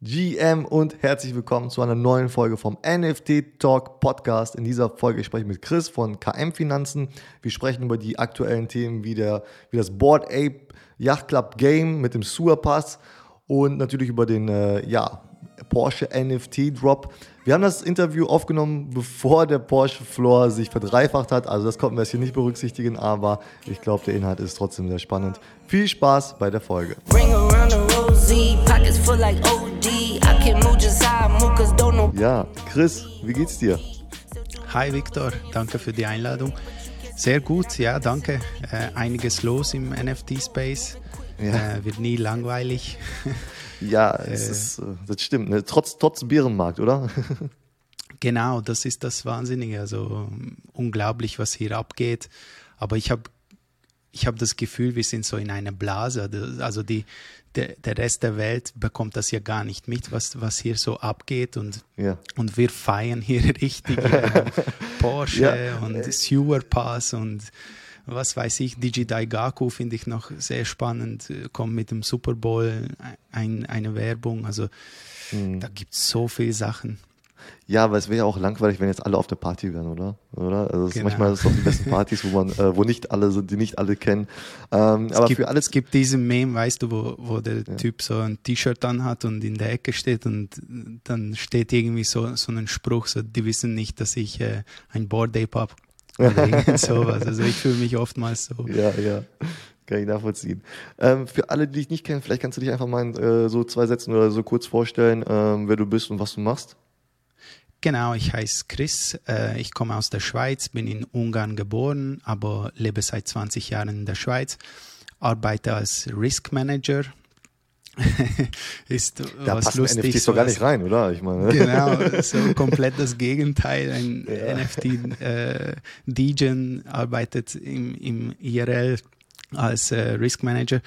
GM und herzlich willkommen zu einer neuen Folge vom NFT Talk Podcast. In dieser Folge spreche ich mit Chris von KM Finanzen. Wir sprechen über die aktuellen Themen wie, der, wie das Board Ape Yacht Club Game mit dem Sewer Pass und natürlich über den äh, ja, Porsche NFT Drop. Wir haben das Interview aufgenommen, bevor der Porsche Floor sich verdreifacht hat. Also das konnten wir jetzt hier nicht berücksichtigen, aber ich glaube, der Inhalt ist trotzdem sehr spannend. Viel Spaß bei der Folge. Ja, Chris, wie geht's dir? Hi Victor, danke für die Einladung. Sehr gut, ja, danke. Äh, einiges los im NFT-Space. Ja. Äh, wird nie langweilig. Ja, es äh, ist, äh, das stimmt. Ne? Trotz, trotz Bärenmarkt, oder? genau, das ist das Wahnsinnige. Also unglaublich, was hier abgeht. Aber ich habe ich hab das Gefühl, wir sind so in einer Blase. Also die, der, der Rest der Welt bekommt das ja gar nicht mit, was, was hier so abgeht. Und, ja. und wir feiern hier richtig äh, Porsche ja. und Sewer Pass und was weiß ich, DJ Daigaku finde ich noch sehr spannend, kommt mit dem Super Bowl ein, eine Werbung, also mhm. da gibt es so viele Sachen. Ja, aber es wäre ja auch langweilig, wenn jetzt alle auf der Party wären, oder? Oder? Also genau. manchmal ist es doch die besten Partys, wo man, äh, wo nicht alle sind, die nicht alle kennen. Ähm, es aber gibt, für alles. Es gibt diesen Meme, weißt du, wo, wo der ja. Typ so ein T-Shirt anhat und in der Ecke steht und dann steht irgendwie so, so ein Spruch, so, die wissen nicht, dass ich äh, ein Board Ape habe sowas. Also ich fühle mich oftmals so. Ja, ja. Kann ich nachvollziehen. Ähm, für alle, die dich nicht kennen, vielleicht kannst du dich einfach mal in äh, so zwei Sätzen oder so kurz vorstellen, ähm, wer du bist und was du machst. Genau, ich heiße Chris. Äh, ich komme aus der Schweiz, bin in Ungarn geboren, aber lebe seit 20 Jahren in der Schweiz. Arbeite als Risk Manager ist da was passen lustig. NFTs doch gar nicht rein, oder? Ich meine. Genau, so komplett das Gegenteil. Ein ja. NFT äh, Degen arbeitet im, im IRL als äh, Risk Manager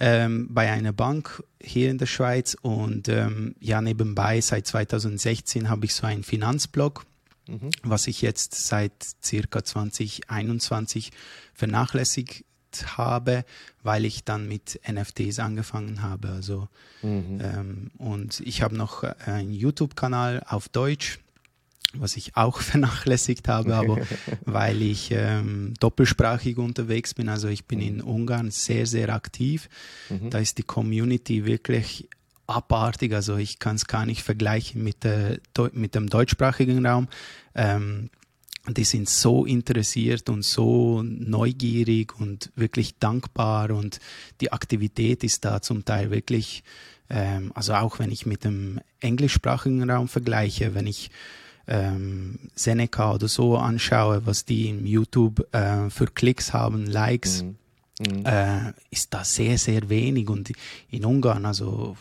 ähm, bei einer Bank hier in der Schweiz und ähm, ja nebenbei seit 2016 habe ich so einen Finanzblog, mhm. was ich jetzt seit circa 2021 vernachlässigt habe, weil ich dann mit NFTs angefangen habe. Also mhm. ähm, und ich habe noch einen YouTube-Kanal auf Deutsch, was ich auch vernachlässigt habe, aber weil ich ähm, doppelsprachig unterwegs bin. Also ich bin in mhm. Ungarn sehr, sehr aktiv. Mhm. Da ist die Community wirklich abartig. Also ich kann es gar nicht vergleichen mit, der, mit dem deutschsprachigen Raum. Ähm, die sind so interessiert und so neugierig und wirklich dankbar und die Aktivität ist da zum Teil wirklich, ähm, also auch wenn ich mit dem englischsprachigen Raum vergleiche, wenn ich ähm, Seneca oder so anschaue, was die im YouTube äh, für Klicks haben, Likes, mhm. Mhm. Äh, ist da sehr, sehr wenig und in Ungarn also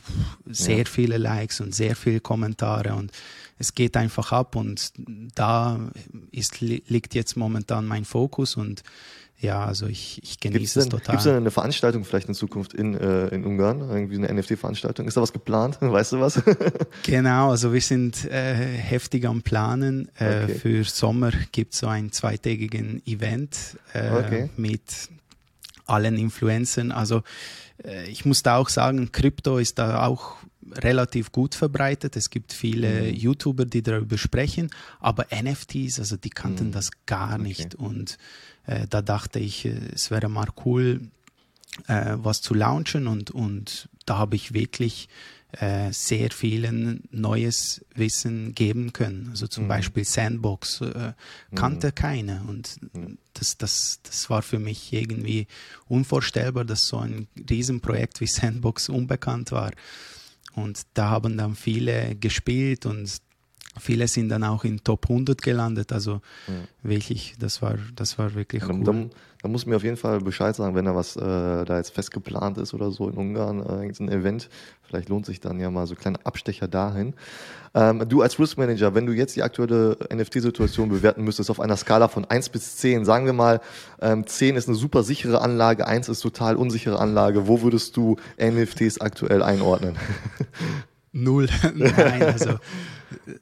sehr ja. viele Likes und sehr viele Kommentare und es geht einfach ab und da ist, liegt jetzt momentan mein Fokus und ja, also ich, ich genieße es total. Gibt es denn eine Veranstaltung vielleicht in Zukunft in, äh, in Ungarn? Irgendwie eine NFT-Veranstaltung? Ist da was geplant? Weißt du was? genau, also wir sind äh, heftig am Planen. Äh, okay. Für Sommer gibt es so ein zweitägigen Event äh, okay. mit allen Influencern. Also äh, ich muss da auch sagen, Krypto ist da auch relativ gut verbreitet. Es gibt viele mhm. YouTuber, die darüber sprechen, aber NFTs, also die kannten mhm. das gar nicht. Okay. Und äh, da dachte ich, äh, es wäre mal cool, äh, was zu launchen und, und da habe ich wirklich äh, sehr vielen neues Wissen geben können. Also zum mhm. Beispiel Sandbox äh, kannte mhm. keiner und mhm. das, das, das war für mich irgendwie unvorstellbar, dass so ein Riesenprojekt wie Sandbox unbekannt war. Und da haben dann viele gespielt und viele sind dann auch in Top 100 gelandet. Also ja. wirklich, das war, das war wirklich cool. Dann, dann muss mir auf jeden Fall Bescheid sagen, wenn da was äh, da jetzt fest geplant ist oder so in Ungarn, äh, ein Event. Vielleicht lohnt sich dann ja mal so kleine Abstecher dahin. Ähm, du als Risk Manager, wenn du jetzt die aktuelle NFT-Situation bewerten müsstest auf einer Skala von 1 bis 10, sagen wir mal, ähm, 10 ist eine super sichere Anlage, 1 ist total unsichere Anlage, wo würdest du NFTs aktuell einordnen? Null. Nein, also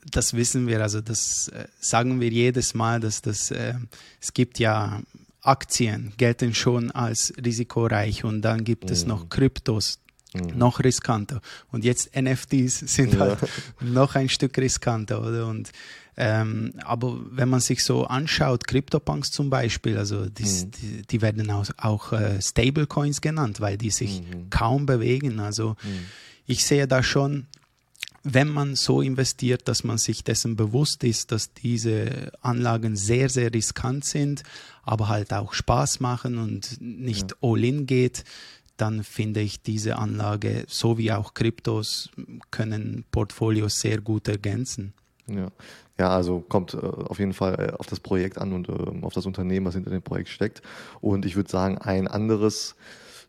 das wissen wir, also das äh, sagen wir jedes Mal, dass das, äh, es gibt ja Aktien, gelten schon als risikoreich und dann gibt mhm. es noch Kryptos, Mhm. Noch riskanter. Und jetzt NFTs sind ja. halt noch ein Stück riskanter, oder? Und ähm, aber wenn man sich so anschaut, CryptoPunks zum Beispiel, also dies, mhm. die, die, werden auch, auch äh, Stablecoins genannt, weil die sich mhm. kaum bewegen. Also mhm. ich sehe da schon, wenn man so investiert, dass man sich dessen bewusst ist, dass diese Anlagen sehr, sehr riskant sind, aber halt auch Spaß machen und nicht ja. all-in geht, dann finde ich diese Anlage, so wie auch Kryptos, können Portfolios sehr gut ergänzen. Ja. Ja, also kommt äh, auf jeden Fall äh, auf das Projekt an und äh, auf das Unternehmen, was hinter dem Projekt steckt. Und ich würde sagen, ein anderes,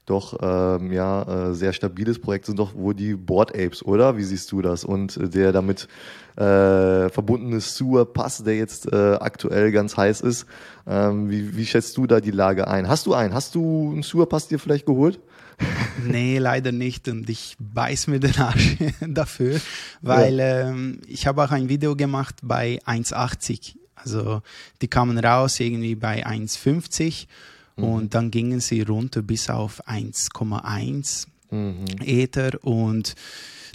doch ähm, ja, äh, sehr stabiles Projekt sind doch wohl die Board Apes, oder? Wie siehst du das? Und der damit äh, verbundene Sewer Pass, der jetzt äh, aktuell ganz heiß ist. Ähm, wie, wie schätzt du da die Lage ein? Hast du einen? Hast du einen Sewer Pass dir vielleicht geholt? nee, leider nicht. Und ich beiß mir den Arsch dafür, weil ja. ähm, ich habe auch ein Video gemacht bei 1,80. Also die kamen raus irgendwie bei 1,50 mhm. und dann gingen sie runter bis auf 1,1 mhm. Ether und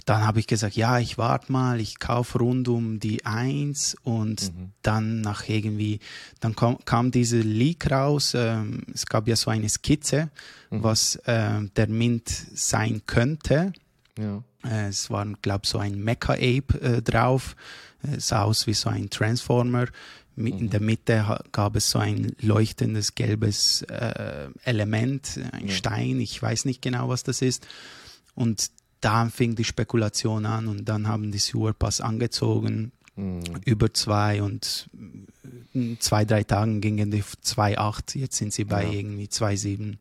dann habe ich gesagt, ja, ich warte mal, ich kaufe rund um die 1 und mhm. dann nach irgendwie, dann kam, kam diese Leak raus, ähm, es gab ja so eine Skizze, mhm. was äh, der Mint sein könnte. Ja. Äh, es war, glaube ich, so ein Mecha-Ape äh, drauf, es sah aus wie so ein Transformer. In mhm. der Mitte gab es so ein leuchtendes gelbes äh, Element, ein ja. Stein, ich weiß nicht genau, was das ist. Und da fing die Spekulation an und dann haben die Sewerpass angezogen mhm. über zwei und in zwei, drei Tagen gingen die 2,8, jetzt sind sie bei ja. irgendwie 2,7.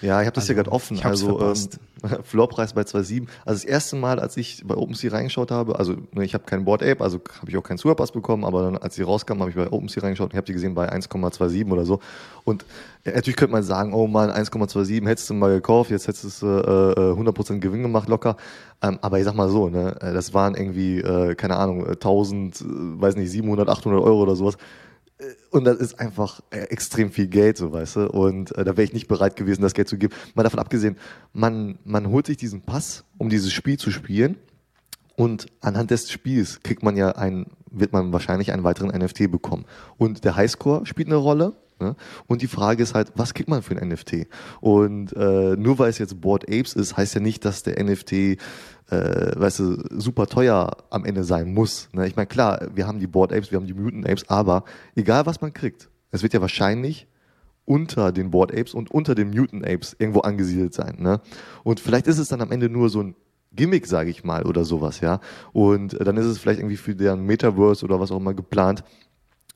Ja, ich habe das also, hier gerade offen. also ähm, Floorpreis bei 2,7. Also das erste Mal, als ich bei OpenSea reingeschaut habe, also ne, ich habe keinen Board Ape, also habe ich auch keinen Superpass bekommen, aber dann, als sie rauskam, habe ich bei OpenSea reingeschaut und habe die gesehen bei 1,27 oder so. Und natürlich könnte man sagen, oh man, 1,27 hättest du mal gekauft, jetzt hättest du äh, 100% äh, Gewinn gemacht locker. Ähm, aber ich sag mal so, ne, äh, das waren irgendwie, äh, keine Ahnung, 1000, äh, weiß nicht, 700, 800 Euro oder sowas. Und das ist einfach äh, extrem viel Geld, so weißt du. Und äh, da wäre ich nicht bereit gewesen, das Geld zu geben. Mal davon abgesehen, man, man holt sich diesen Pass, um dieses Spiel zu spielen. Und anhand des Spiels kriegt man ja ein, wird man wahrscheinlich einen weiteren NFT bekommen. Und der Highscore spielt eine Rolle. Ne? Und die Frage ist halt, was kriegt man für ein NFT? Und äh, nur weil es jetzt Board Apes ist, heißt ja nicht, dass der NFT, äh, weißt du, super teuer am Ende sein muss. Ne? Ich meine, klar, wir haben die Board Apes, wir haben die Mutant Apes, aber egal was man kriegt, es wird ja wahrscheinlich unter den Board Apes und unter den Mutant Apes irgendwo angesiedelt sein. Ne? Und vielleicht ist es dann am Ende nur so ein Gimmick, sage ich mal, oder sowas, ja. Und äh, dann ist es vielleicht irgendwie für deren Metaverse oder was auch immer geplant.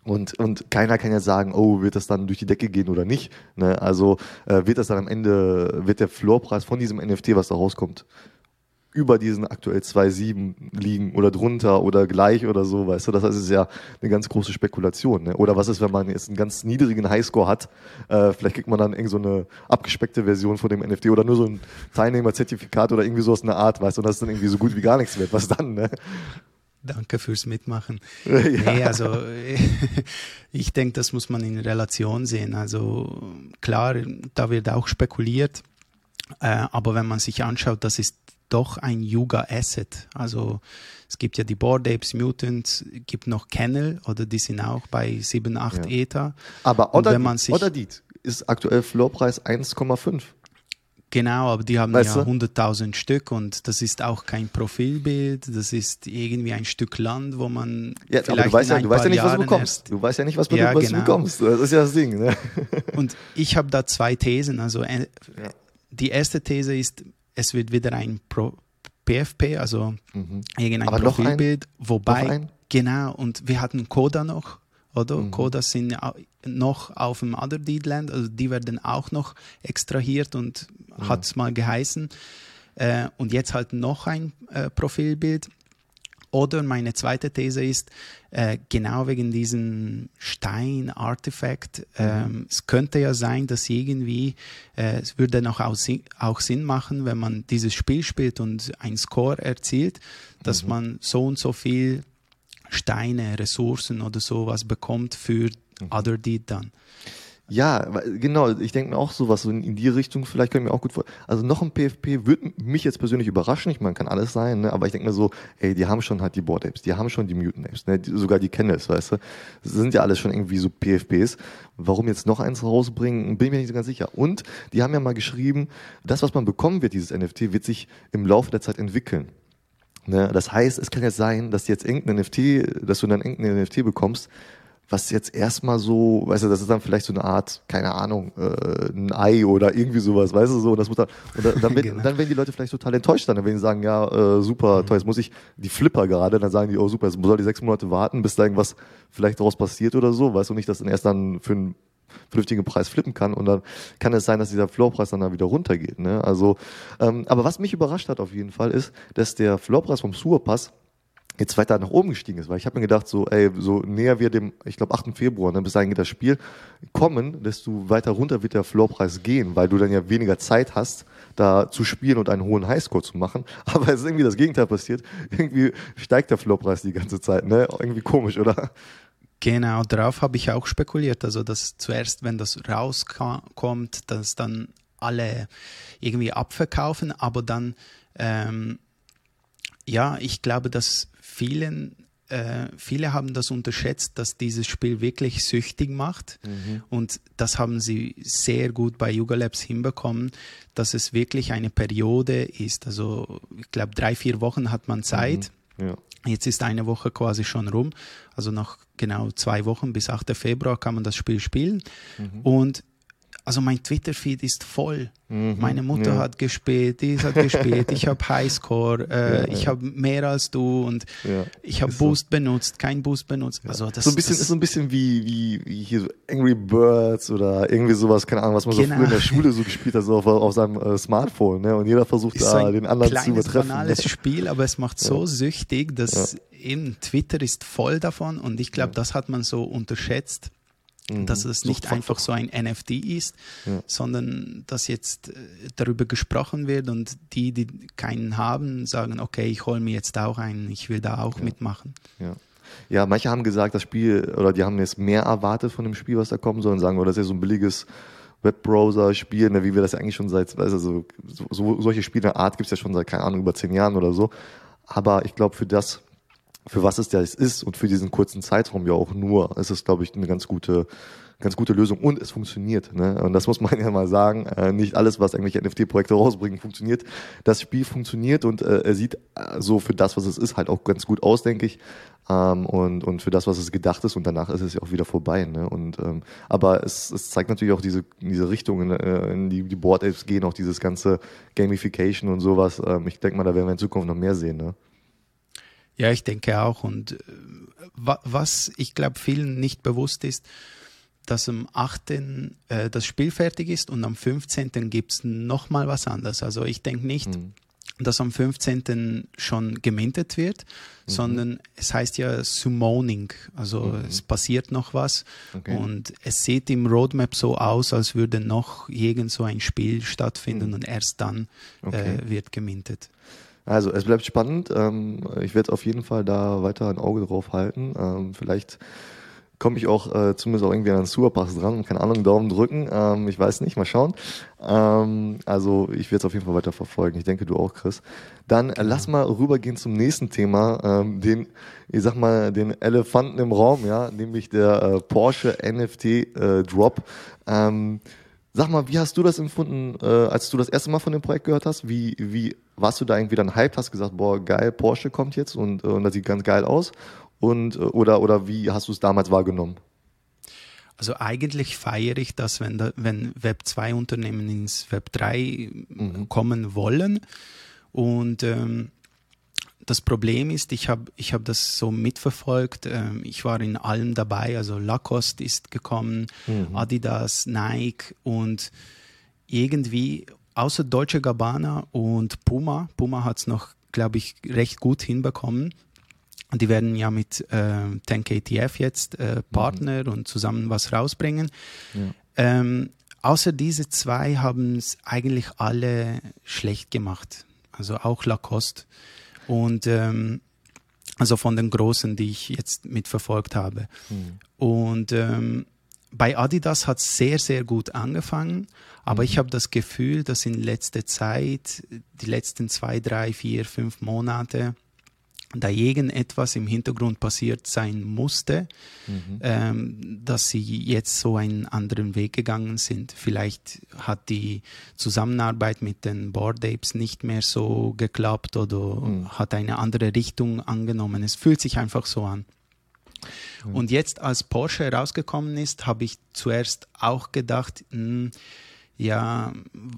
Und, und keiner kann ja sagen, oh, wird das dann durch die Decke gehen oder nicht. Ne? Also äh, wird das dann am Ende, wird der Floorpreis von diesem NFT, was da rauskommt, über diesen aktuell 2,7 liegen oder drunter oder gleich oder so, weißt du, das ist ja eine ganz große Spekulation. Ne? Oder was ist, wenn man jetzt einen ganz niedrigen Highscore hat, äh, vielleicht kriegt man dann irgend so eine abgespeckte Version von dem NFT oder nur so ein Teilnehmerzertifikat oder irgendwie sowas in der Art, weißt du, und das ist dann irgendwie so gut wie gar nichts wert. Was dann, ne? Danke fürs Mitmachen. Ja. Nee, also ich denke, das muss man in Relation sehen. Also klar, da wird auch spekuliert, äh, aber wenn man sich anschaut, das ist doch ein Yuga Asset. Also es gibt ja die Board Apes Mutants, gibt noch Kennel oder die sind auch bei 7, 8 ja. Ether. Aber Odadit ist aktuell Floorpreis 1,5. Genau, aber die haben weißt ja 100.000 Stück und das ist auch kein Profilbild, das ist irgendwie ein Stück Land, wo man ja, vielleicht aber du weißt ja, du weißt ja nicht, was du bekommst. Du weißt ja nicht, was, ja, was genau. du bekommst. Das ist ja das Ding. Ne? Und ich habe da zwei Thesen. Also äh, ja. die erste These ist, es wird wieder ein Pro PFP, also mhm. irgendein aber Profilbild, ein, wobei genau und wir hatten Coda noch oder? Mhm. Coda sind noch auf dem Other Deed Land, also die werden auch noch extrahiert und mhm. hat es mal geheißen. Äh, und jetzt halt noch ein äh, Profilbild. Oder meine zweite These ist, äh, genau wegen diesem Stein-Artefakt, mhm. ähm, es könnte ja sein, dass irgendwie, äh, es würde noch auch, auch, Sinn machen, wenn man dieses Spiel spielt und einen Score erzielt, dass mhm. man so und so viel Steine, Ressourcen oder sowas bekommt für mhm. Other Deed dann. Ja, genau. Ich denke mir auch sowas so in, die Richtung. Vielleicht können wir auch gut vor. Also noch ein PFP würde mich jetzt persönlich überraschen. Ich meine, kann alles sein, ne? aber ich denke mir so, ey, die haben schon halt die Board Apes, die haben schon die Mutant Apes, ne? Die, sogar die Kennels, weißt du. Das sind ja alles schon irgendwie so PFPs. Warum jetzt noch eins rausbringen, bin ich mir nicht so ganz sicher. Und die haben ja mal geschrieben, das, was man bekommen wird, dieses NFT, wird sich im Laufe der Zeit entwickeln. Ne? Das heißt, es kann jetzt sein, dass jetzt irgendein NFT, dass du dann irgendein NFT bekommst, was jetzt erstmal so, weißt du, das ist dann vielleicht so eine Art, keine Ahnung, äh, ein Ei oder irgendwie sowas, weißt du so, und das muss dann, und dann, dann, genau. dann werden die Leute vielleicht total enttäuscht dann, wenn die sagen, ja, äh, super, mhm. toll, jetzt muss ich, die Flipper gerade, dann sagen die, oh super, jetzt soll die sechs Monate warten, bis da irgendwas vielleicht daraus passiert oder so, weißt du nicht, dass dann erst dann für einen vernünftigen Preis flippen kann und dann kann es sein, dass dieser Floorpreis dann, dann wieder runtergeht, ne, also, ähm, aber was mich überrascht hat auf jeden Fall ist, dass der Floorpreis vom Surpass jetzt weiter nach oben gestiegen ist, weil ich habe mir gedacht, so, ey, so näher wir dem, ich glaube, 8. Februar, ne, bis dahin geht das Spiel, kommen, desto weiter runter wird der Floorpreis gehen, weil du dann ja weniger Zeit hast, da zu spielen und einen hohen Highscore zu machen. Aber es ist irgendwie das Gegenteil passiert. Irgendwie steigt der Floorpreis die ganze Zeit, ne? Irgendwie komisch, oder? Genau, darauf habe ich auch spekuliert. Also, dass zuerst, wenn das rauskommt, dass dann alle irgendwie abverkaufen, aber dann ähm, ja, ich glaube, dass vielen, äh, viele haben das unterschätzt, dass dieses Spiel wirklich süchtig macht. Mhm. Und das haben sie sehr gut bei Yuga Labs hinbekommen, dass es wirklich eine Periode ist. Also ich glaube, drei, vier Wochen hat man Zeit. Mhm. Ja. Jetzt ist eine Woche quasi schon rum. Also noch genau zwei Wochen bis 8. Februar kann man das Spiel spielen. Mhm. Und also mein Twitter-Feed ist voll. Mhm, Meine Mutter ja. hat gespielt, die hat gespielt, ich habe Highscore, äh, ja, ich habe mehr als du und ich habe Boost so. benutzt, kein Boost benutzt. Also das, so ein bisschen, das ist so ein bisschen wie, wie, wie hier so Angry Birds oder irgendwie sowas, keine Ahnung, was man genau. so früher in der Schule so gespielt hat, so auf, auf seinem äh, Smartphone. Ne? Und jeder versucht ist da so den anderen zu übertreffen. Ein banales Spiel, aber es macht so süchtig, dass eben Twitter ist voll davon und ich glaube, das hat man so unterschätzt Mhm. Dass es nicht einfach so ein NFT ist, ja. sondern dass jetzt äh, darüber gesprochen wird und die, die keinen haben, sagen, okay, ich hole mir jetzt auch einen, ich will da auch ja. mitmachen. Ja. Ja, manche haben gesagt, das Spiel, oder die haben jetzt mehr erwartet von dem Spiel, was da kommen soll, und sagen, oh, das ist ja so ein billiges Webbrowser-Spiel, ne, wie wir das eigentlich schon seit, weißt du, so, so, solche Spiele gibt es ja schon seit, keine Ahnung, über zehn Jahren oder so. Aber ich glaube, für das, für was es das ist und für diesen kurzen Zeitraum ja auch nur, ist es, glaube ich, eine ganz gute, ganz gute Lösung und es funktioniert. Ne? Und das muss man ja mal sagen. Äh, nicht alles, was irgendwelche NFT-Projekte rausbringen, funktioniert. Das Spiel funktioniert und äh, er sieht äh, so für das, was es ist, halt auch ganz gut aus, denke ich. Ähm, und, und für das, was es gedacht ist und danach ist es ja auch wieder vorbei. Ne? Und, ähm, aber es, es zeigt natürlich auch diese, diese Richtung, in, äh, in die die Board Apes gehen, auch dieses ganze Gamification und sowas. Ähm, ich denke mal, da werden wir in Zukunft noch mehr sehen. Ne? Ja, ich denke auch. Und äh, was ich glaube vielen nicht bewusst ist, dass am 8. Äh, das Spiel fertig ist und am 15. gibt es nochmal was anderes. Also ich denke nicht, mhm. dass am 15. schon gemintet wird, mhm. sondern es heißt ja Summoning. Also mhm. es passiert noch was okay. und es sieht im Roadmap so aus, als würde noch irgend so ein Spiel stattfinden mhm. und erst dann okay. äh, wird gemintet. Also es bleibt spannend. Ähm, ich werde auf jeden Fall da weiter ein Auge drauf halten. Ähm, vielleicht komme ich auch äh, zumindest auch irgendwie an den Superpass dran und keine Ahnung, Daumen drücken. Ähm, ich weiß nicht, mal schauen. Ähm, also ich werde es auf jeden Fall weiter verfolgen. Ich denke, du auch, Chris. Dann äh, lass mal rübergehen zum nächsten Thema, ähm, den, ich sag mal, den Elefanten im Raum, ja, nämlich der äh, Porsche NFT äh, Drop. Ähm, Sag mal, wie hast du das empfunden, äh, als du das erste Mal von dem Projekt gehört hast? Wie, wie warst du da irgendwie dann hyped, hast gesagt, boah, geil, Porsche kommt jetzt und, äh, und das sieht ganz geil aus? Und, äh, oder, oder wie hast du es damals wahrgenommen? Also eigentlich feiere ich das, wenn, da, wenn Web 2 Unternehmen ins Web 3 mhm. kommen wollen. Und ähm, das Problem ist, ich habe ich hab das so mitverfolgt. Ähm, ich war in allem dabei. Also Lacoste ist gekommen, mhm. Adidas, Nike und irgendwie außer Deutsche Gabbana und Puma. Puma hat es noch, glaube ich, recht gut hinbekommen. Die werden ja mit äh, 10KTF jetzt äh, Partner mhm. und zusammen was rausbringen. Ja. Ähm, außer diese zwei haben es eigentlich alle schlecht gemacht. Also auch Lacoste. Und ähm, also von den Großen, die ich jetzt mitverfolgt habe. Mhm. Und ähm, bei Adidas hat es sehr, sehr gut angefangen, aber Mhm. ich habe das Gefühl, dass in letzter Zeit, die letzten zwei, drei, vier, fünf Monate, da irgendetwas im Hintergrund passiert sein musste, Mhm. ähm, dass sie jetzt so einen anderen Weg gegangen sind. Vielleicht hat die Zusammenarbeit mit den Board Apes nicht mehr so geklappt oder Mhm. hat eine andere Richtung angenommen. Es fühlt sich einfach so an. Und jetzt, als Porsche herausgekommen ist, habe ich zuerst auch gedacht, hm, ja,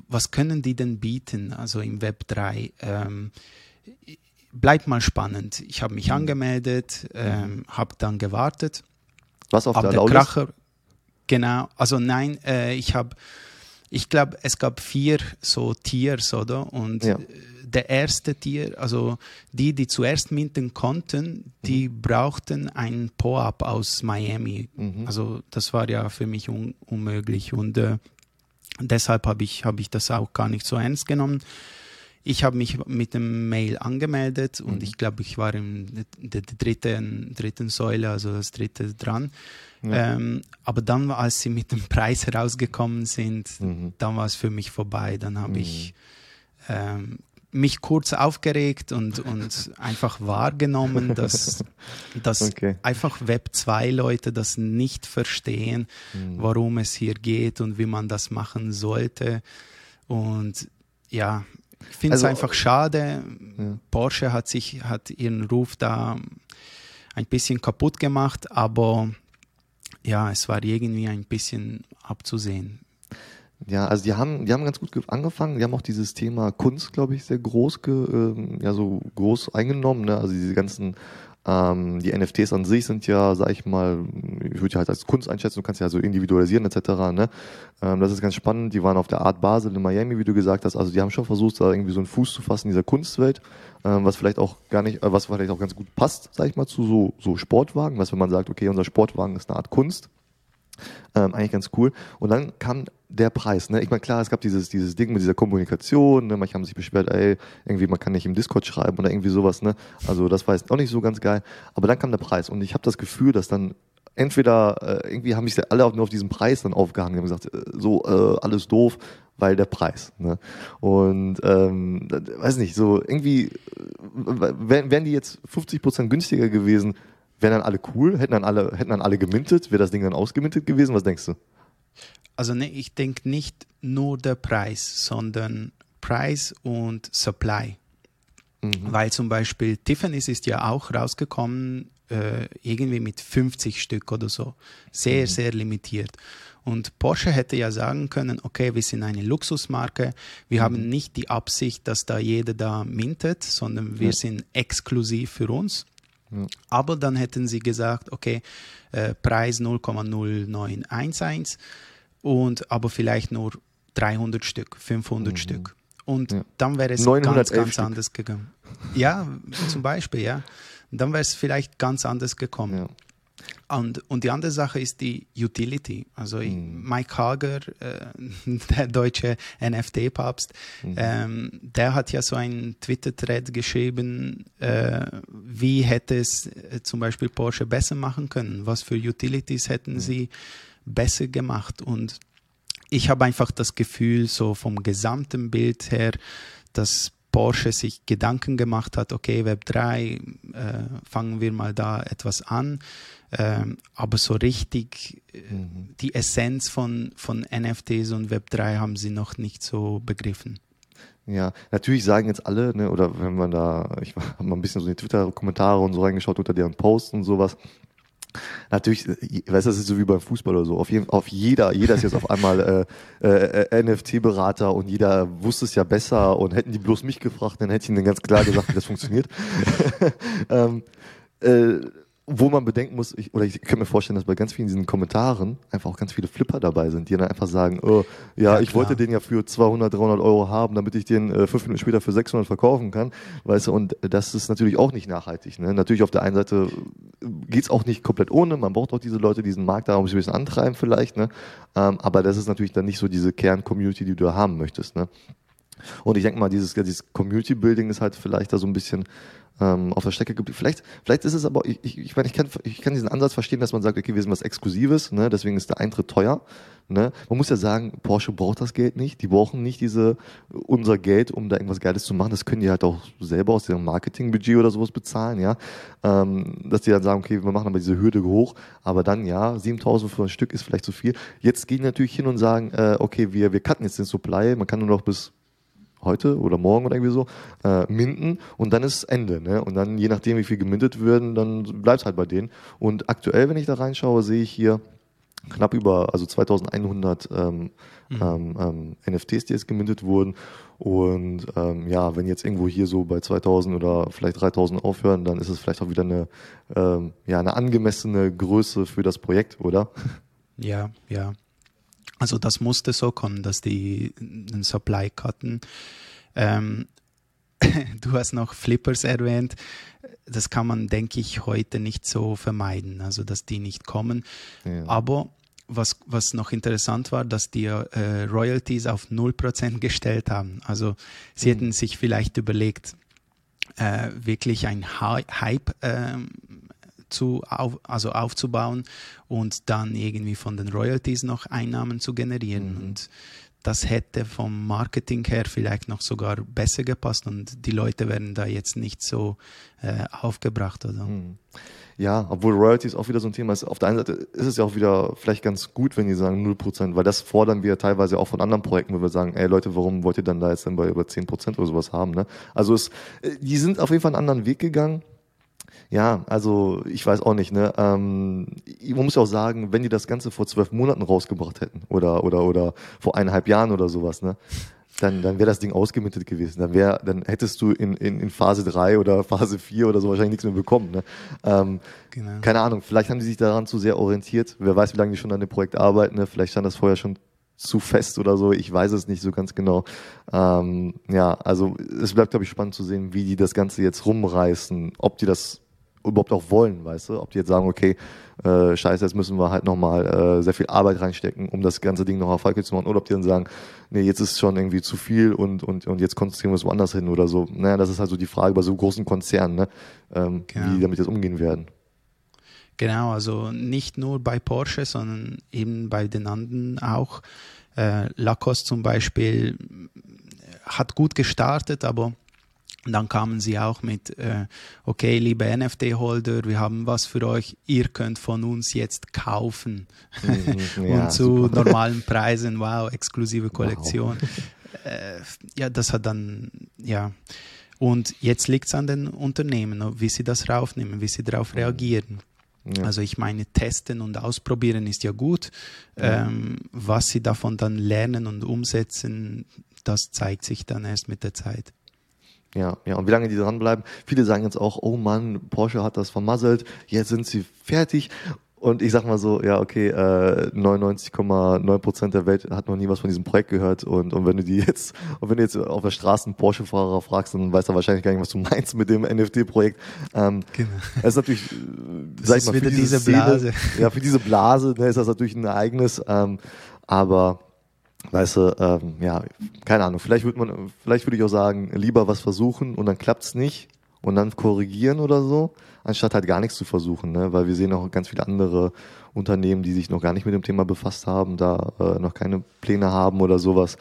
was können die denn bieten, also im Web 3? Ähm, bleibt mal spannend. Ich habe mich angemeldet, ähm, habe dann gewartet. Was auf der der? Kracher, genau, also nein, äh, ich habe, ich glaube, es gab vier so Tiers, oder? Und Ja. Der erste Tier, also die, die zuerst minten konnten, die Mhm. brauchten ein Po-Up aus Miami. Mhm. Also das war ja für mich un unmöglich und äh, deshalb habe ich, hab ich das auch gar nicht so ernst genommen. Ich habe mich mit dem Mail angemeldet und Mhm. ich glaube, ich war in der dritten, dritten Säule, also das dritte dran. Ja. Ähm, aber dann, als sie mit dem Preis herausgekommen sind, Mhm. dann war es für mich vorbei. Dann habe Mhm. ich ähm, mich kurz aufgeregt und, und einfach wahrgenommen, dass, dass Okay. einfach Web 2 Leute das nicht verstehen, Mhm. warum es hier geht und wie man das machen sollte. Und ja, ich finde Also, es einfach schade. Ja. Porsche hat sich, hat ihren Ruf da ein bisschen kaputt gemacht, aber ja, es war irgendwie ein bisschen abzusehen. Ja, also die haben, die haben ganz gut ge- angefangen. Die haben auch dieses Thema Kunst, glaube ich, sehr groß, ge, ähm, ja so groß eingenommen. Ne? Also diese ganzen, ähm, die NFTs an sich sind ja, sag ich mal, ich würde ja halt als Kunst einschätzen. Du kannst ja so individualisieren etc. Ne? Ähm, das ist ganz spannend. Die waren auf der Art Basel in Miami, wie du gesagt hast. Also die haben schon versucht, da irgendwie so einen Fuß zu fassen in dieser Kunstwelt, ähm, was vielleicht auch gar nicht, äh, was vielleicht auch ganz gut passt, sag ich mal, zu so so Sportwagen. Was wenn man sagt, okay, unser Sportwagen ist eine Art Kunst. Ähm, eigentlich ganz cool. Und dann kam der Preis. Ne? Ich meine, klar, es gab dieses, dieses Ding mit dieser Kommunikation. Ne? Manche haben sich beschwert, ey, irgendwie, man kann nicht im Discord schreiben oder irgendwie sowas. Ne? Also das war jetzt auch nicht so ganz geil. Aber dann kam der Preis. Und ich habe das Gefühl, dass dann entweder äh, irgendwie haben sich alle auf, nur auf diesen Preis dann aufgehangen. Haben gesagt, äh, so, äh, alles doof, weil der Preis. Ne? Und ähm, weiß nicht, so irgendwie, äh, wären die jetzt 50% günstiger gewesen, wären dann alle cool, hätten dann alle, hätten dann alle gemintet, wäre das Ding dann ausgemintet gewesen? Was denkst du? Also ne, ich denke nicht nur der Preis, sondern Preis und Supply. Weil zum Beispiel Tiffany's ist ja auch rausgekommen, äh, irgendwie mit 50 Stück oder so. Sehr, sehr limitiert. Und Porsche hätte ja sagen können, okay, wir sind eine Luxusmarke, wir haben nicht die Absicht, dass da jeder da mintet, sondern wir Ja. sind exklusiv für uns. Ja. Aber dann hätten sie gesagt, okay, äh, Preis 0,0911 und aber vielleicht nur 300 Stück, 500 Stück. Und Ja. dann wäre es 911 ganz, ganz Stück. anders gegangen. Ja, zum Beispiel, ja. Dann wäre es vielleicht ganz anders gekommen. Ja. Und, und die andere Sache ist die Utility. Also Mhm. Mike Hager, äh, der deutsche NFT-Papst, Mhm. ähm, der hat ja so einen Twitter-Thread geschrieben, äh, wie hätte es äh, zum Beispiel Porsche besser machen können, was für Utilities hätten Mhm. sie besser gemacht. Und ich habe einfach das Gefühl, so vom gesamten Bild her, dass Porsche sich Gedanken gemacht hat, okay, Web 3, äh, fangen wir mal da etwas an. Ähm, aber so richtig äh, Mhm. die Essenz von, von NFTs und Web 3 haben sie noch nicht so begriffen. Ja, natürlich sagen jetzt alle, ne, oder wenn man da, ich habe mal ein bisschen so in die Twitter-Kommentare und so reingeschaut unter deren Posts und sowas. Natürlich, äh, weißt du, das ist so wie beim Fußball oder so. Auf, jeden, auf jeder, jeder ist jetzt auf einmal äh, äh, NFT-Berater und jeder wusste es ja besser und hätten die bloß mich gefragt, dann hätte ich ihnen ganz klar gesagt, wie das funktioniert. ähm, äh, wo man bedenken muss, ich, oder ich könnte mir vorstellen, dass bei ganz vielen diesen Kommentaren einfach auch ganz viele Flipper dabei sind, die dann einfach sagen, oh, ja, Ja, ich wollte den ja für 200, 300 Euro haben, damit ich den äh, fünf Minuten später für 600 verkaufen kann, weißt du, und das ist natürlich auch nicht nachhaltig. Ne? Natürlich auf der einen Seite geht's auch nicht komplett ohne, man braucht auch diese Leute, die diesen Markt da ein bisschen antreiben vielleicht, ne? ähm, aber das ist natürlich dann nicht so diese Kern-Community, die du da haben möchtest. Ne? Und ich denke mal, dieses, dieses Community Building ist halt vielleicht da so ein bisschen ähm, auf der Strecke geblieben. Vielleicht, vielleicht ist es aber, ich, ich, ich, meine, ich, kann, ich kann diesen Ansatz verstehen, dass man sagt, okay, wir sind was Exklusives, ne? deswegen ist der Eintritt teuer. Ne? Man muss ja sagen, Porsche braucht das Geld nicht. Die brauchen nicht diese unser Geld, um da irgendwas Geiles zu machen. Das können die halt auch selber aus ihrem Marketingbudget oder sowas bezahlen, ja. Ähm, dass die dann sagen, okay, wir machen aber diese Hürde hoch, aber dann ja, 7000 für ein Stück ist vielleicht zu viel. Jetzt gehen die natürlich hin und sagen, äh, okay, wir, wir cutten jetzt den Supply, man kann nur noch bis heute oder morgen oder irgendwie so, äh, minden und dann ist Ende. Ne? Und dann, je nachdem, wie viel gemintet werden, dann bleibt es halt bei denen. Und aktuell, wenn ich da reinschaue, sehe ich hier knapp über, also 2100 ähm, mhm. ähm, ähm NFTs, die jetzt gemintet wurden. Und ähm, ja, wenn jetzt irgendwo hier so bei 2000 oder vielleicht 3000 aufhören, dann ist es vielleicht auch wieder eine, ähm, ja, eine angemessene Größe für das Projekt, oder? Ja, ja. Also das musste so kommen, dass die den Supply cutten. Ähm, du hast noch Flippers erwähnt. Das kann man, denke ich, heute nicht so vermeiden, also dass die nicht kommen. Ja. Aber was, was noch interessant war, dass die äh, Royalties auf 0% gestellt haben. Also sie mhm. hätten sich vielleicht überlegt, äh, wirklich ein Hype äh, zu, auf, also aufzubauen und dann irgendwie von den Royalties noch Einnahmen zu generieren. Mhm. Und das hätte vom Marketing her vielleicht noch sogar besser gepasst und die Leute werden da jetzt nicht so äh, aufgebracht oder. Mhm. Ja, obwohl Royalties auch wieder so ein Thema ist. Auf der einen Seite ist es ja auch wieder vielleicht ganz gut, wenn die sagen 0%, weil das fordern wir teilweise auch von anderen Projekten, wo wir sagen, ey Leute, warum wollt ihr dann da jetzt dann bei über 10% oder sowas haben? Ne? Also es, äh, die sind auf jeden Fall einen anderen Weg gegangen. Ja, also ich weiß auch nicht, ne? Ähm, man muss ja auch sagen, wenn die das Ganze vor zwölf Monaten rausgebracht hätten oder oder oder vor eineinhalb Jahren oder sowas, ne? Dann, dann wäre das Ding ausgemittet gewesen. Dann wäre, dann hättest du in, in, in Phase drei oder Phase vier oder so wahrscheinlich nichts mehr bekommen. Ne? Ähm, genau. Keine Ahnung, vielleicht haben die sich daran zu sehr orientiert. Wer weiß, wie lange die schon an dem Projekt arbeiten. Ne? Vielleicht stand das vorher schon zu fest oder so. Ich weiß es nicht so ganz genau. Ähm, ja, also es bleibt, glaube ich, spannend zu sehen, wie die das Ganze jetzt rumreißen. Ob die das überhaupt auch wollen, weißt du? Ob die jetzt sagen, okay, äh, scheiße, jetzt müssen wir halt nochmal äh, sehr viel Arbeit reinstecken, um das ganze Ding noch erfolgreich zu machen, oder ob die dann sagen, nee, jetzt ist schon irgendwie zu viel und, und, und jetzt konzentrieren wir uns woanders hin oder so. Naja, das ist halt so die Frage bei so großen Konzernen, ne? ähm, genau. wie die damit jetzt umgehen werden. Genau, also nicht nur bei Porsche, sondern eben bei den anderen auch. Äh, Lacoste zum Beispiel hat gut gestartet, aber und dann kamen sie auch mit, äh, okay, liebe NFT-Holder, wir haben was für euch, ihr könnt von uns jetzt kaufen. Mhm, ja, und zu super. normalen Preisen, wow, exklusive Kollektion. Wow. Äh, ja, das hat dann, ja. Und jetzt liegt es an den Unternehmen, wie sie das raufnehmen, wie sie darauf mhm. reagieren. Ja. Also ich meine, testen und ausprobieren ist ja gut. Ja. Ähm, was sie davon dann lernen und umsetzen, das zeigt sich dann erst mit der Zeit. Ja, ja, und wie lange die dranbleiben. Viele sagen jetzt auch, oh Mann, Porsche hat das vermasselt, jetzt sind sie fertig. Und ich sag mal so, ja, okay, äh, 99,9 Prozent der Welt hat noch nie was von diesem Projekt gehört. Und, und wenn du die jetzt, und wenn du jetzt auf der Straße einen Porsche-Fahrer fragst, dann weiß er wahrscheinlich gar nicht, was du meinst mit dem NFT-Projekt. Ähm, genau. Das ist natürlich, das sag ich mal, für diese, diese Blase. Szene, ja, für diese Blase ne, ist das natürlich ein Ereignis. Ähm, aber Weißt du, ähm, ja, keine Ahnung, vielleicht würde man, vielleicht würde ich auch sagen, lieber was versuchen und dann klappt's nicht und dann korrigieren oder so, anstatt halt gar nichts zu versuchen, ne? Weil wir sehen auch ganz viele andere Unternehmen, die sich noch gar nicht mit dem Thema befasst haben, da äh, noch keine Pläne haben oder sowas.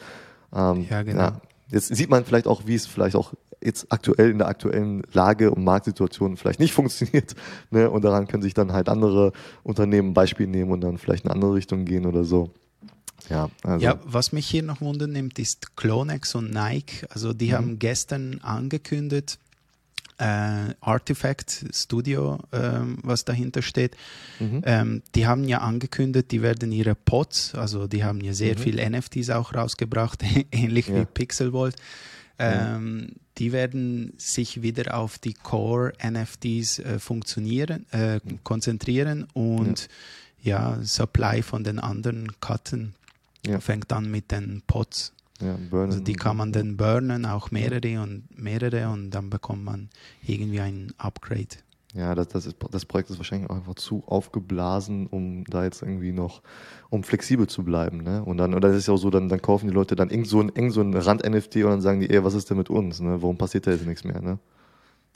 Ähm, ja, genau. Ja, jetzt sieht man vielleicht auch, wie es vielleicht auch jetzt aktuell in der aktuellen Lage und Marktsituation vielleicht nicht funktioniert. Ne? Und daran können sich dann halt andere Unternehmen ein Beispiel nehmen und dann vielleicht in eine andere Richtung gehen oder so. Ja, also. ja, was mich hier noch wundern nimmt, ist Clonex und Nike. Also die mhm. haben gestern angekündigt, äh, Artifact Studio, ähm, was dahinter steht. Mhm. Ähm, die haben ja angekündigt, die werden ihre Pods, also die haben ja sehr mhm. viel NFTs auch rausgebracht, ähnlich ja. wie Pixelvolt. Ähm. Die werden sich wieder auf die Core NFTs äh, funktionieren, äh, mhm. konzentrieren und ja. ja. Supply von den anderen cutten. Ja. Fängt an mit den Pots. Ja, also die kann man dann burnen, auch mehrere und mehrere und dann bekommt man irgendwie ein Upgrade. Ja, das, das, ist, das Projekt ist wahrscheinlich auch einfach zu aufgeblasen, um da jetzt irgendwie noch, um flexibel zu bleiben. Ne? Und dann, und das ist ja auch so, dann, dann kaufen die Leute dann irgend so ein, irgend so ein Rand-NFT und dann sagen die, ey, was ist denn mit uns? Ne? Warum passiert da jetzt nichts mehr? Ne?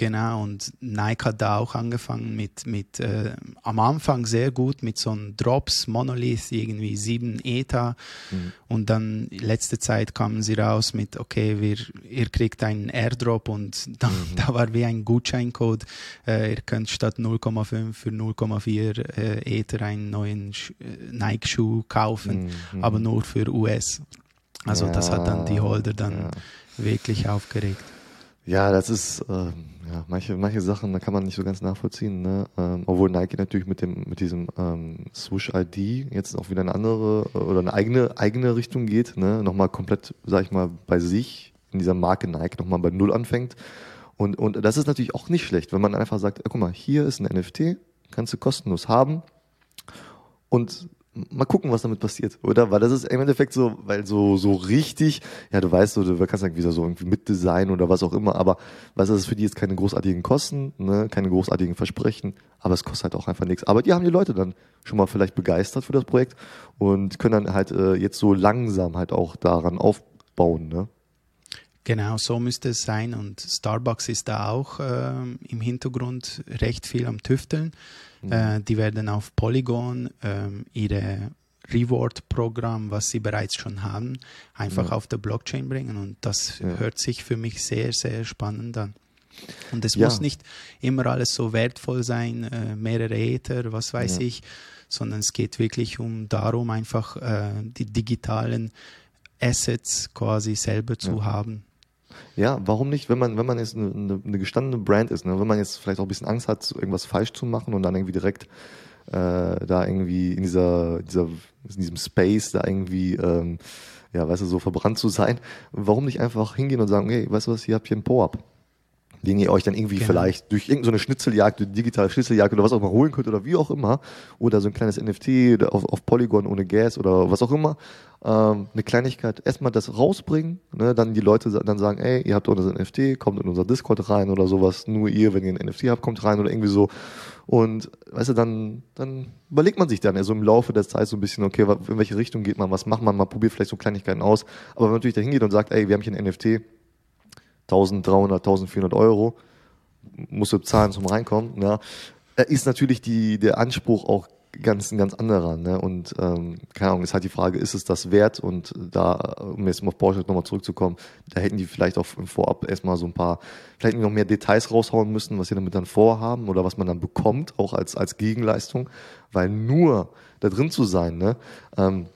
Genau, und Nike hat da auch angefangen mit, mit äh, am Anfang sehr gut mit so einem Drops, Monolith, irgendwie 7 Ether. Mhm. Und dann letzte Zeit kamen sie raus mit, okay, wir, ihr kriegt einen Airdrop und da, mhm. da war wie ein Gutscheincode. Äh, ihr könnt statt 0,5 für 0,4 äh, Ether einen neuen äh, Nike-Schuh kaufen, mhm. aber nur für US. Also ja, das hat dann die Holder dann ja. wirklich aufgeregt. Ja, das ist, äh, ja, manche, manche Sachen, da kann man nicht so ganz nachvollziehen, ne? Ähm, obwohl Nike natürlich mit dem, mit diesem ähm, Swoosh ID jetzt auch wieder eine andere äh, oder eine eigene, eigene Richtung geht, ne? Nochmal komplett, sag ich mal, bei sich in dieser Marke Nike nochmal bei Null anfängt. Und, und das ist natürlich auch nicht schlecht, wenn man einfach sagt, guck mal, hier ist ein NFT, kannst du kostenlos haben. Und mal gucken, was damit passiert, oder? Weil das ist im Endeffekt so, weil so, so richtig, ja, du weißt so, du kannst wieder so irgendwie mit Design oder was auch immer, aber weißt du, das ist für die jetzt keine großartigen Kosten, ne, keine großartigen Versprechen, aber es kostet halt auch einfach nichts. Aber die haben die Leute dann schon mal vielleicht begeistert für das Projekt und können dann halt äh, jetzt so langsam halt auch daran aufbauen, ne? Genau, so müsste es sein. Und Starbucks ist da auch äh, im Hintergrund recht viel am Tüfteln. Mhm. Äh, die werden auf Polygon äh, ihre Reward-Programm, was sie bereits schon haben, einfach ja. auf der Blockchain bringen. Und das ja. hört sich für mich sehr, sehr spannend an. Und es ja. muss nicht immer alles so wertvoll sein, äh, mehrere Ether, was weiß ich, sondern es geht wirklich um darum, einfach äh, die digitalen Assets quasi selber zu haben. Ja, warum nicht, wenn man, wenn man jetzt eine, eine gestandene Brand ist, ne? wenn man jetzt vielleicht auch ein bisschen Angst hat, irgendwas falsch zu machen und dann irgendwie direkt äh, da irgendwie in dieser, dieser, in diesem Space da irgendwie, ähm, ja, weißt du, so verbrannt zu sein, warum nicht einfach hingehen und sagen, hey, weißt du was, hier habt ihr ein Po-Up den ihr euch dann irgendwie genau. vielleicht durch irgendeine Schnitzeljagd, digitale Schnitzeljagd oder was auch immer holen könnt oder wie auch immer, oder so ein kleines NFT auf, auf Polygon ohne Gas oder was auch immer, ähm, eine Kleinigkeit, erstmal das rausbringen, ne, dann die Leute dann sagen, ey, ihr habt unser NFT, kommt in unser Discord rein oder sowas, nur ihr, wenn ihr ein NFT habt, kommt rein oder irgendwie so. Und weißt du, dann, dann überlegt man sich dann ja so im Laufe der Zeit so ein bisschen, okay, in welche Richtung geht man, was macht man, man probiert vielleicht so Kleinigkeiten aus. Aber wenn man natürlich da hingeht und sagt, ey, wir haben hier ein NFT, 1300, 1400 Euro, musst du zahlen zum Reinkommen, ja, ist natürlich die, der Anspruch auch ganz ein ganz anderer. Ne? Und ähm, keine Ahnung, ist halt die Frage, ist es das wert? Und da, um jetzt mal auf Porsche nochmal zurückzukommen, da hätten die vielleicht auch im Vorab erstmal so ein paar, vielleicht noch mehr Details raushauen müssen, was sie damit dann vorhaben oder was man dann bekommt, auch als, als Gegenleistung, weil nur da drin zu sein, ne? Ähm,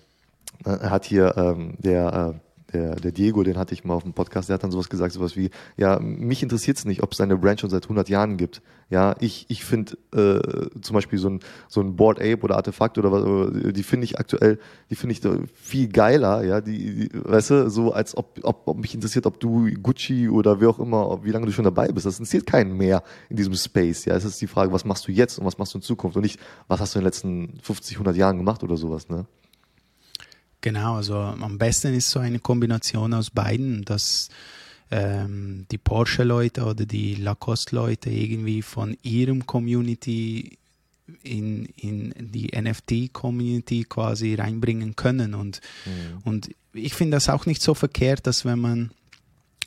äh, hat hier ähm, der äh, der, der Diego, den hatte ich mal auf dem Podcast, der hat dann sowas gesagt, sowas wie, ja, mich interessiert es nicht, ob es eine Brand schon seit 100 Jahren gibt. Ja, ich, ich finde äh, zum Beispiel so ein, so ein Board Ape oder Artefakt oder was, die finde ich aktuell, die finde ich viel geiler, ja, die, die, weißt du, so als ob, ob, ob mich interessiert, ob du Gucci oder wie auch immer, wie lange du schon dabei bist. Das interessiert keinen mehr in diesem Space, ja. Es ist die Frage, was machst du jetzt und was machst du in Zukunft und nicht, was hast du in den letzten 50, 100 Jahren gemacht oder sowas, ne? Genau, also am besten ist so eine Kombination aus beiden, dass ähm, die Porsche-Leute oder die Lacoste-Leute irgendwie von ihrem Community in, in die NFT-Community quasi reinbringen können. Und, mhm. und ich finde das auch nicht so verkehrt, dass wenn man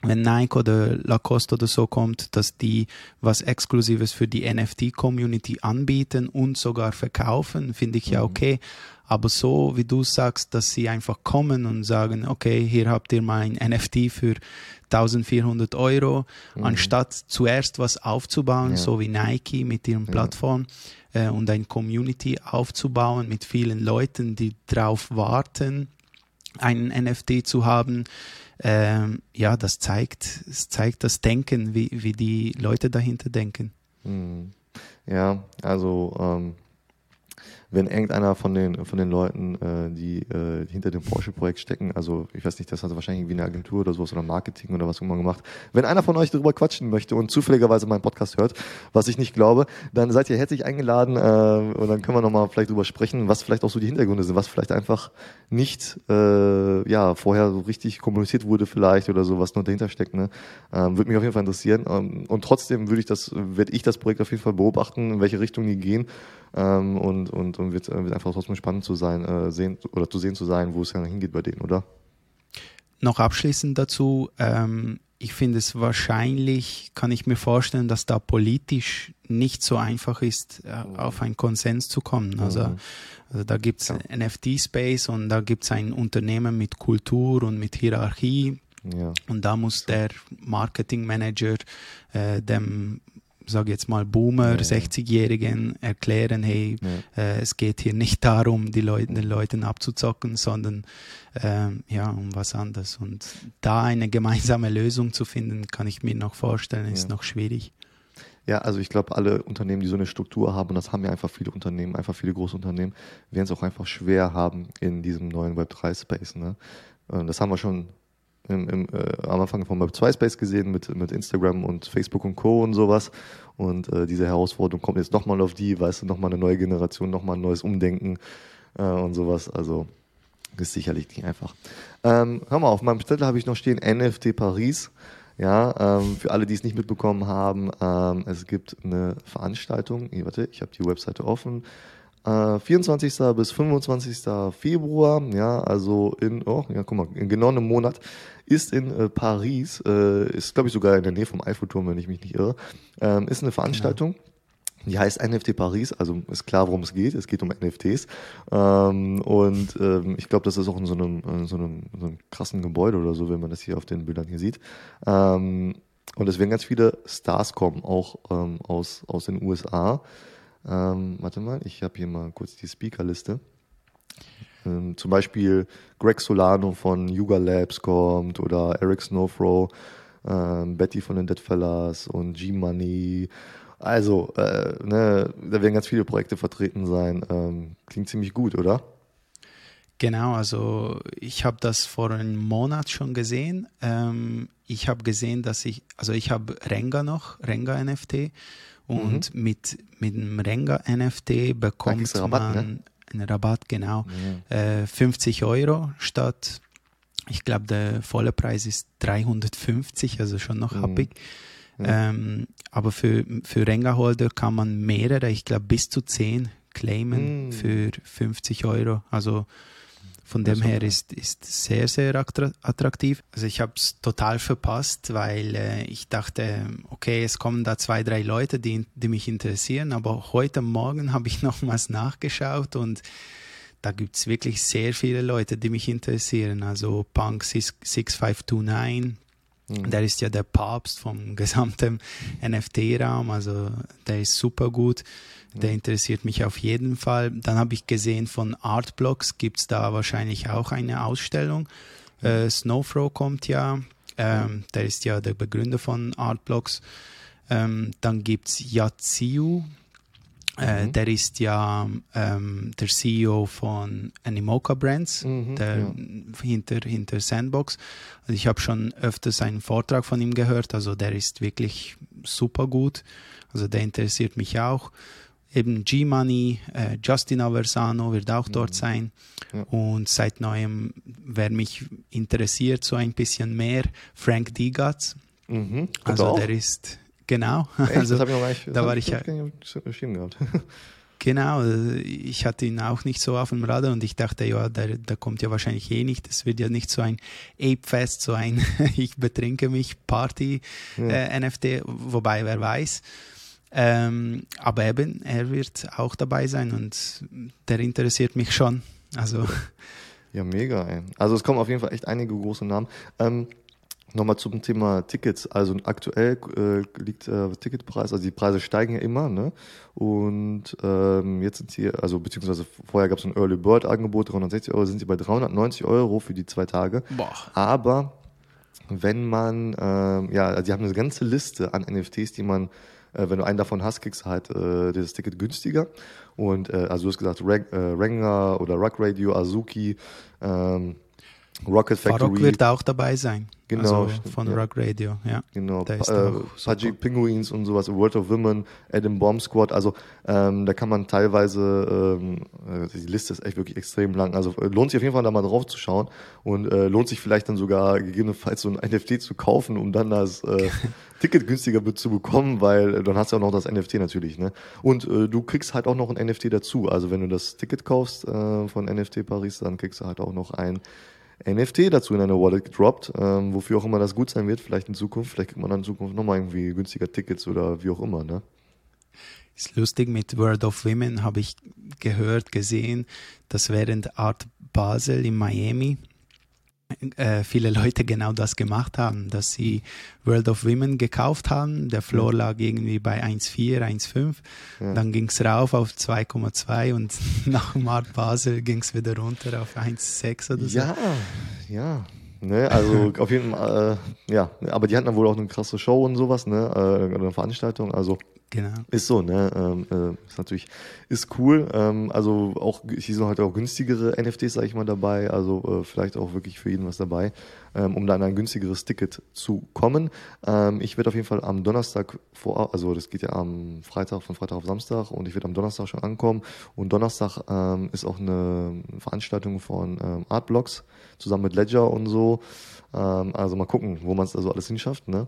wenn Nike oder Lacoste oder so kommt, dass die was Exklusives für die NFT-Community anbieten und sogar verkaufen, finde ich ja mhm. okay. Aber so wie du sagst, dass sie einfach kommen und sagen, okay, hier habt ihr mal ein NFT für 1400 Euro, mhm. anstatt zuerst was aufzubauen, ja. so wie Nike mit ihrem ja. Plattform äh, und ein Community aufzubauen mit vielen Leuten, die darauf warten, einen NFT zu haben. Ähm, ja, das zeigt, es zeigt das Denken, wie, wie die Leute dahinter denken. Mhm. Ja, also ähm wenn irgendeiner von den, von den Leuten, äh, die, äh, hinter dem Porsche-Projekt stecken, also ich weiß nicht, das hat wahrscheinlich irgendwie eine Agentur oder sowas oder Marketing oder was immer gemacht, wenn einer von euch darüber quatschen möchte und zufälligerweise meinen Podcast hört, was ich nicht glaube, dann seid ihr herzlich eingeladen äh, und dann können wir nochmal vielleicht drüber sprechen, was vielleicht auch so die Hintergründe sind, was vielleicht einfach nicht äh, ja, vorher so richtig kommuniziert wurde vielleicht oder so, was noch dahinter steckt. Ne? Ähm, würde mich auf jeden Fall interessieren. Ähm, und trotzdem würde ich das, werde ich das Projekt auf jeden Fall beobachten, in welche Richtung die gehen. Ähm, und und, und wird, wird einfach trotzdem spannend zu sein, äh, sehen oder zu sehen zu sein, wo es dann hingeht bei denen, oder? Noch abschließend dazu, ähm, ich finde es wahrscheinlich, kann ich mir vorstellen, dass da politisch nicht so einfach ist, äh, mhm. auf einen Konsens zu kommen. Also, mhm. also da gibt es ja. NFT-Space und da gibt es ein Unternehmen mit Kultur und mit Hierarchie. Ja. Und da muss der Marketingmanager äh, dem sage jetzt mal Boomer, ja, 60-Jährigen erklären, hey, ja. äh, es geht hier nicht darum, die Leute, den Leuten abzuzocken, sondern äh, ja, um was anderes. Und da eine gemeinsame Lösung zu finden, kann ich mir noch vorstellen, ist noch schwierig. Ja, also ich glaube, alle Unternehmen, die so eine Struktur haben, und das haben ja einfach viele Unternehmen, einfach viele große Unternehmen, werden es auch einfach schwer haben in diesem neuen Web3-Space. Ne? Das haben wir schon im, im, äh, am Anfang von Web 2 Space gesehen mit, mit Instagram und Facebook und Co. und sowas. Und äh, diese Herausforderung kommt jetzt nochmal auf die, weißt du, nochmal eine neue Generation, nochmal ein neues Umdenken äh, und sowas. Also ist sicherlich nicht einfach. Ähm, hör mal, auf meinem Zettel habe ich noch stehen NFT Paris. Ja, ähm, für alle, die es nicht mitbekommen haben, ähm, es gibt eine Veranstaltung. Hier, warte, ich habe die Webseite offen. 24. Äh, bis 25. Februar, ja, also in, oh, ja, guck mal, in genau einem Monat, ist in äh, Paris, äh, ist glaube ich sogar in der Nähe vom Eiffelturm, wenn ich mich nicht irre, ähm, ist eine Veranstaltung. Genau. Die heißt NFT Paris, also ist klar, worum es geht. Es geht um NFTs. Ähm, und ähm, ich glaube, das ist auch in so einem, in so, einem, so einem krassen Gebäude oder so, wenn man das hier auf den Bildern hier sieht. Ähm, und es werden ganz viele Stars kommen, auch ähm, aus, aus den USA. Ähm, warte mal, ich habe hier mal kurz die Speakerliste. Ähm, zum Beispiel Greg Solano von Yuga Labs kommt oder Eric Snowthrow, ähm, Betty von den Deadfellas und G-Money. Also, äh, ne, da werden ganz viele Projekte vertreten sein. Ähm, klingt ziemlich gut, oder? Genau, also ich habe das vor einem Monat schon gesehen. Ähm, ich habe gesehen, dass ich, also ich habe Renga noch, Renga NFT und mhm. mit, mit dem Renga NFT bekommt Rabatt, man ne? einen Rabatt, genau, mhm. äh, 50 Euro statt, ich glaube, der volle Preis ist 350, also schon noch mhm. happig. Ähm, aber für, für Renga-Holder kann man mehrere, ich glaube bis zu 10 claimen mhm. für 50 Euro. Also von dem her ist, ist sehr, sehr attraktiv. Also ich habe es total verpasst, weil äh, ich dachte, okay, es kommen da zwei, drei Leute, die, die mich interessieren, aber heute Morgen habe ich nochmals nachgeschaut und da gibt es wirklich sehr viele Leute, die mich interessieren. Also Punk 6529, mhm. der ist ja der Papst vom gesamten NFT-Raum, also der ist super gut. Der interessiert mich auf jeden Fall. Dann habe ich gesehen, von Artblocks gibt es da wahrscheinlich auch eine Ausstellung. Äh, Snowfro kommt ja, ähm, der ist ja der Begründer von Artblocks. Ähm, dann gibt es Yaziu, äh, mhm. der ist ja ähm, der CEO von Animoca Brands, mhm, der ja. hinter, hinter Sandbox. Also ich habe schon öfters einen Vortrag von ihm gehört, also der ist wirklich super gut. Also der interessiert mich auch eben G-Money, äh, Justin Aversano wird auch dort mhm. sein. Ja. Und seit neuem, wer mich interessiert, so ein bisschen mehr, Frank Digatz. Mhm. Also der ist, genau. Echt? Also, das ich noch nicht, da war ich ja. gehabt. Genau, ich hatte ihn auch nicht so auf dem Radar und ich dachte, ja, der, der kommt ja wahrscheinlich eh nicht. Das wird ja nicht so ein Ape-Fest, so ein Ich betrinke mich Party ja. äh, NFT, wobei wer weiß. Ähm, aber eben, er wird auch dabei sein und der interessiert mich schon. Also. Ja, mega. Ey. Also es kommen auf jeden Fall echt einige große Namen. Ähm, Nochmal zum Thema Tickets. Also aktuell äh, liegt äh, Ticketpreis, also die Preise steigen ja immer, ne? Und ähm, jetzt sind sie, also beziehungsweise vorher gab es ein Early Bird Angebot, 360 Euro, sind sie bei 390 Euro für die zwei Tage. Boah. Aber wenn man, ähm, ja, also die haben eine ganze Liste an NFTs, die man äh, wenn du einen davon hast, kriegst du halt äh, das Ticket günstiger. Und äh, also du hast gesagt, Reg, äh, Renga oder Rock Radio, Azuki, ähm, Rocket Factory. Farok wird auch dabei sein. Genau, also stimmt, von ja. Rock Radio, ja. Genau, ist äh, Pudgy. Penguins und sowas, World of Women, Adam Bomb Squad, also ähm, da kann man teilweise, ähm, äh, die Liste ist echt wirklich extrem lang, also äh, lohnt sich auf jeden Fall da mal drauf zu schauen und äh, lohnt sich vielleicht dann sogar gegebenenfalls so ein NFT zu kaufen, um dann das äh, Ticket günstiger zu bekommen, weil äh, dann hast du auch noch das NFT natürlich, ne? Und äh, du kriegst halt auch noch ein NFT dazu, also wenn du das Ticket kaufst äh, von NFT Paris, dann kriegst du halt auch noch ein NFT dazu in eine Wallet gedroppt, ähm, wofür auch immer das gut sein wird, vielleicht in Zukunft, vielleicht kriegt man dann in Zukunft nochmal irgendwie günstiger Tickets oder wie auch immer, ne? Ist lustig, mit World of Women habe ich gehört, gesehen, dass während Art Basel in Miami äh, viele Leute genau das gemacht haben, dass sie World of Women gekauft haben. Der Floor lag irgendwie bei 1,4, 1,5. Ja. Dann ging es rauf auf 2,2 und nach dem Art Basel ging es wieder runter auf 1,6 oder so. Ja, ja. Ne, also auf jeden Fall, äh, ja, aber die hatten dann wohl auch eine krasse Show und sowas, ne, äh, eine Veranstaltung, also Genau. Ist so, ne? Ähm, äh, ist natürlich, ist cool. Ähm, also auch, hier sind heute auch günstigere NFTs, sage ich mal, dabei. Also äh, vielleicht auch wirklich für jeden was dabei, ähm, um dann ein günstigeres Ticket zu kommen. Ähm, ich werde auf jeden Fall am Donnerstag vor, also das geht ja am Freitag, von Freitag auf Samstag und ich werde am Donnerstag schon ankommen. Und Donnerstag ähm, ist auch eine Veranstaltung von ähm, Artblocks zusammen mit Ledger und so. Ähm, also mal gucken, wo man es also alles hinschafft, ne?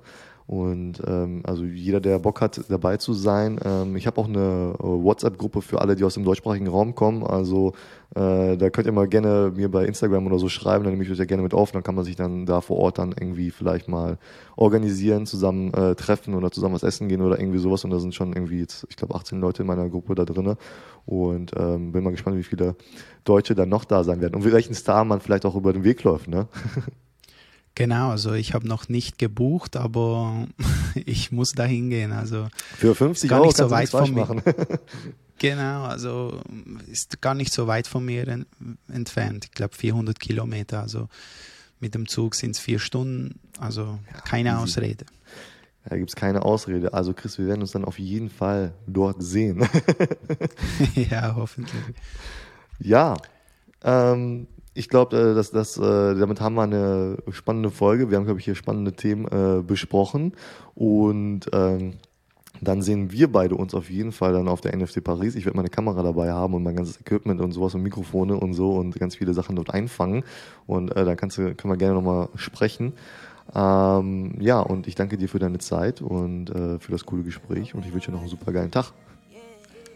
Und ähm, also jeder, der Bock hat, dabei zu sein. Ähm, ich habe auch eine äh, WhatsApp-Gruppe für alle, die aus dem deutschsprachigen Raum kommen. Also äh, da könnt ihr mal gerne mir bei Instagram oder so schreiben, dann nehme ich euch ja gerne mit auf. Dann kann man sich dann da vor Ort dann irgendwie vielleicht mal organisieren, zusammen äh, treffen oder zusammen was essen gehen oder irgendwie sowas. Und da sind schon irgendwie, jetzt, ich glaube, 18 Leute in meiner Gruppe da drinne. Und ähm, bin mal gespannt, wie viele Deutsche dann noch da sein werden. Und welchen Star man vielleicht auch über den Weg läuft, ne? Genau, also ich habe noch nicht gebucht, aber ich muss da hingehen. Also Für 50 Gar Euro nicht so weit von mir. machen. genau, also ist gar nicht so weit von mir en entfernt. Ich glaube 400 Kilometer. Also mit dem Zug sind es vier Stunden. Also keine easy. Ausrede. Da gibt's keine Ausrede. Also Chris, wir werden uns dann auf jeden Fall dort sehen. ja, hoffentlich. ja, ähm, ich glaube, äh, dass das, äh, damit haben wir eine spannende Folge. Wir haben, glaube ich, hier spannende Themen äh, besprochen. Und ähm, dann sehen wir beide uns auf jeden Fall dann auf der NFT Paris. Ich werde meine Kamera dabei haben und mein ganzes Equipment und sowas und Mikrofone und so und ganz viele Sachen dort einfangen. Und äh, dann kannst du, können wir gerne nochmal sprechen. Ähm, ja, und ich danke dir für deine Zeit und äh, für das coole Gespräch und ich wünsche dir noch einen super geilen Tag.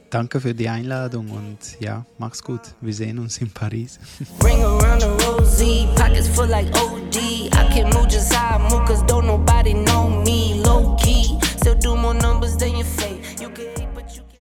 Danke für die Einladung und ja, mach's gut. Wir sehen uns in Paris. Bring around a rosy, pockets full like OD. I can move just how I move, cause don't nobody know me. Low key, still do more numbers than your face.